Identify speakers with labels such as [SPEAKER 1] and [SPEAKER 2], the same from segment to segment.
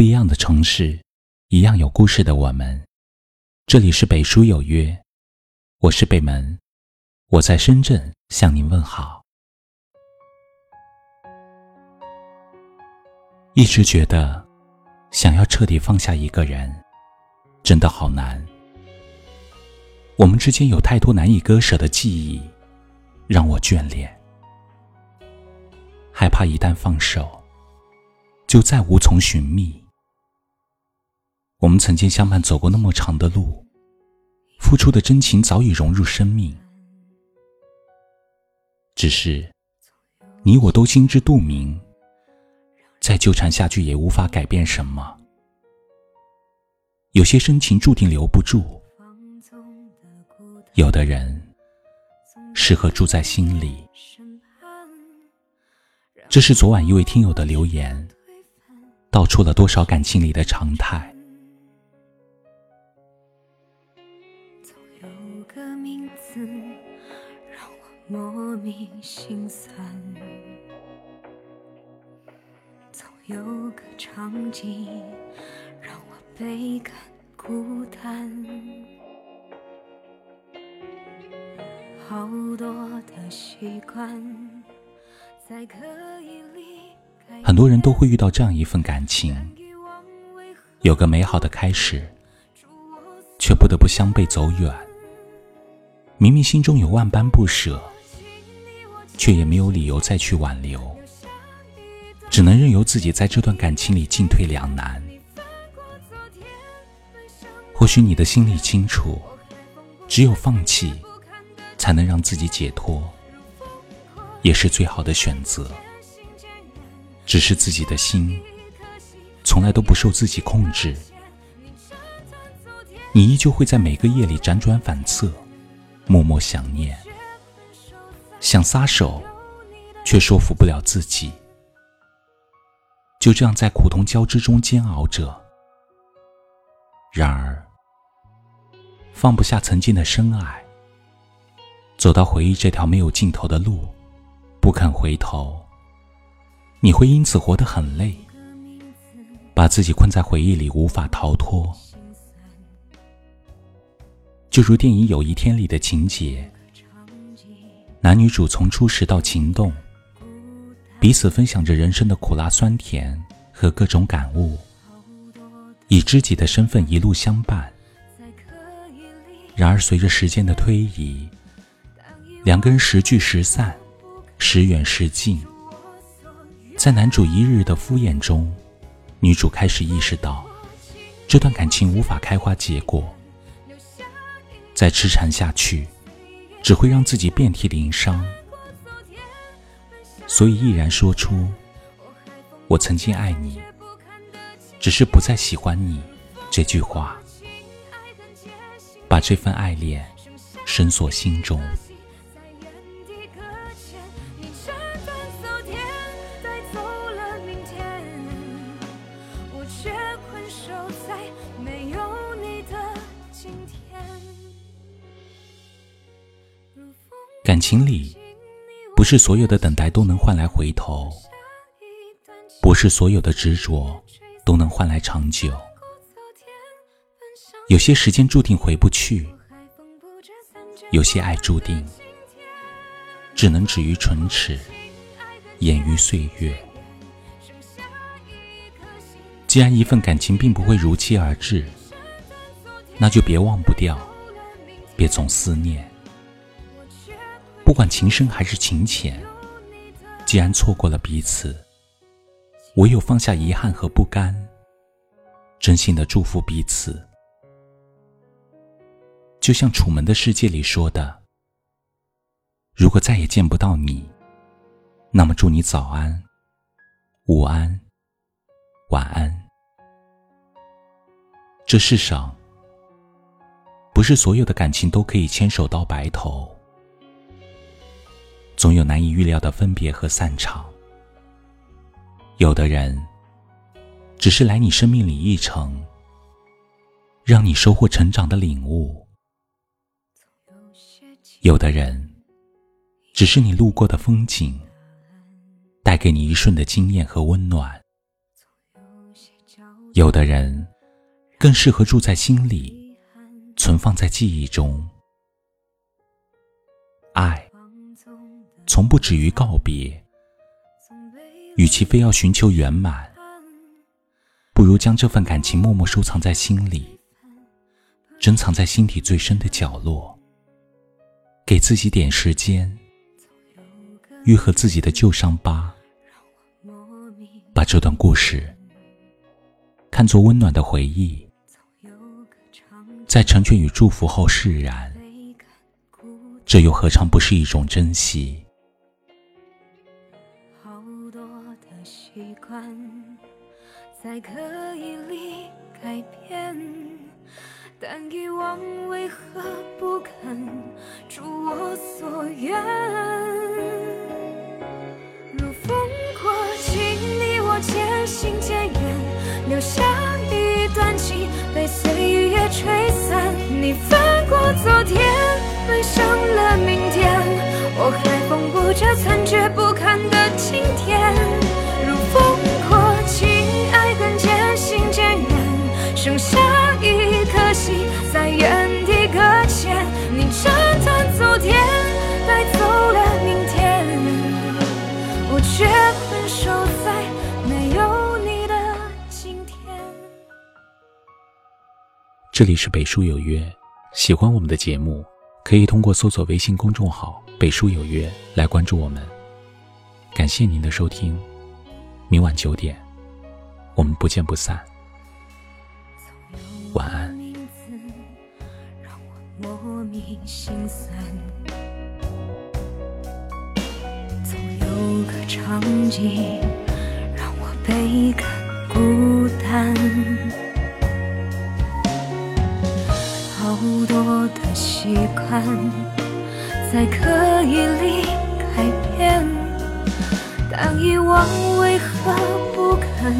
[SPEAKER 1] 不一样的城市，一样有故事的我们。这里是北书有约，我是北门，我在深圳向您问好。一直觉得，想要彻底放下一个人，真的好难。我们之间有太多难以割舍的记忆，让我眷恋，害怕一旦放手。就再无从寻觅。我们曾经相伴走过那么长的路，付出的真情早已融入生命。只是，你我都心知肚明，再纠缠下去也无法改变什么。有些深情注定留不住，有的人适合住在心里。这是昨晚一位听友的留言。道出了多少感情里的常态。
[SPEAKER 2] 个名字让我莫名心酸，总有个场景让我倍感孤单。好多的习惯。
[SPEAKER 1] 很多人都会遇到这样一份感情，有个美好的开始，却不得不相背走远。明明心中有万般不舍，却也没有理由再去挽留，只能任由自己在这段感情里进退两难。或许你的心里清楚，只有放弃，才能让自己解脱，也是最好的选择。只是自己的心，从来都不受自己控制。你依旧会在每个夜里辗转反侧，默默想念，想撒手，却说服不了自己。就这样在苦痛交织中煎熬着。然而，放不下曾经的深爱，走到回忆这条没有尽头的路，不肯回头。你会因此活得很累，把自己困在回忆里无法逃脱。就如电影《有一天》里的情节，男女主从初识到情动，彼此分享着人生的苦辣酸甜和各种感悟，以知己的身份一路相伴。然而随着时间的推移，两个人时聚时散，时远时近。在男主一日的敷衍中，女主开始意识到，这段感情无法开花结果。再痴缠下去，只会让自己遍体鳞伤。所以毅然说出：“我曾经爱你，只是不再喜欢你。”这句话，把这份爱恋深锁心中。情里，不是所有的等待都能换来回头，不是所有的执着都能换来长久。有些时间注定回不去，有些爱注定只能止于唇齿，掩于岁月。既然一份感情并不会如期而至，那就别忘不掉，别总思念。不管情深还是情浅，既然错过了彼此，唯有放下遗憾和不甘，真心的祝福彼此。就像《楚门的世界》里说的：“如果再也见不到你，那么祝你早安、午安、晚安。”这世上，不是所有的感情都可以牵手到白头。总有难以预料的分别和散场。有的人，只是来你生命里一程，让你收获成长的领悟；有的人，只是你路过的风景，带给你一瞬的惊艳和温暖；有的人更适合住在心里，存放在记忆中。爱从不止于告别，与其非要寻求圆满，不如将这份感情默默收藏在心里，珍藏在心底最深的角落，给自己点时间，愈合自己的旧伤疤，把这段故事看作温暖的回忆，在成全与祝福后释然。这又何尝不是一种珍惜？
[SPEAKER 2] 在刻意里改变，但遗忘为何不肯如我所愿？如风过境，你我渐行渐远，留下一段情被岁月吹散。你翻过昨天。奔向了明天，我还缝补着残缺不堪的今天。剩下一颗心在原地搁浅。你斩断昨天，带走了明天，我却困守在没有你的今天。
[SPEAKER 1] 这里是北书有约，喜欢我们的节目。可以通过搜索微信公众号“北书有约”来关注我们。感谢您的收听，明晚九点，我们不见不散。晚安。
[SPEAKER 2] 总有个场景让我倍感孤单。好多的习惯在刻意里改变，但遗忘为何不肯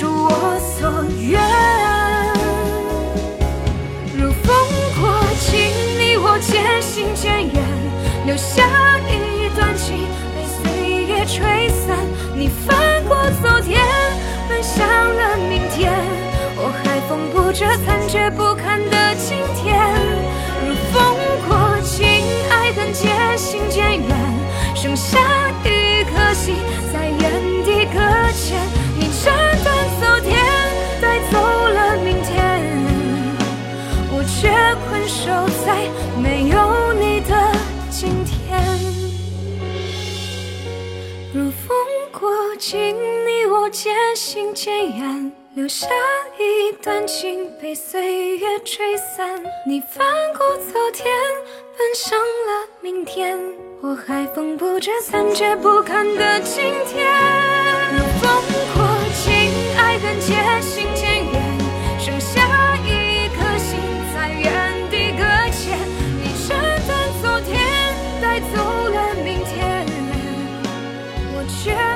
[SPEAKER 2] 如我所愿？渐行渐远，留下一段情被岁月吹散。你翻过昨天，奔向了明天，我还缝补着残缺不堪的。今天如风过境，爱恨渐行渐远，剩下一颗心在原地搁浅。你斩断昨天，带走了明天，我却困守在如今你我渐行渐远，留下一段情被岁月吹散。你翻过昨天，奔向了明天。我还缝补着残缺不堪的今天，烽火情爱恨渐行渐远，剩下一颗心在原地搁浅。你斩断昨天，带走了明天。我却。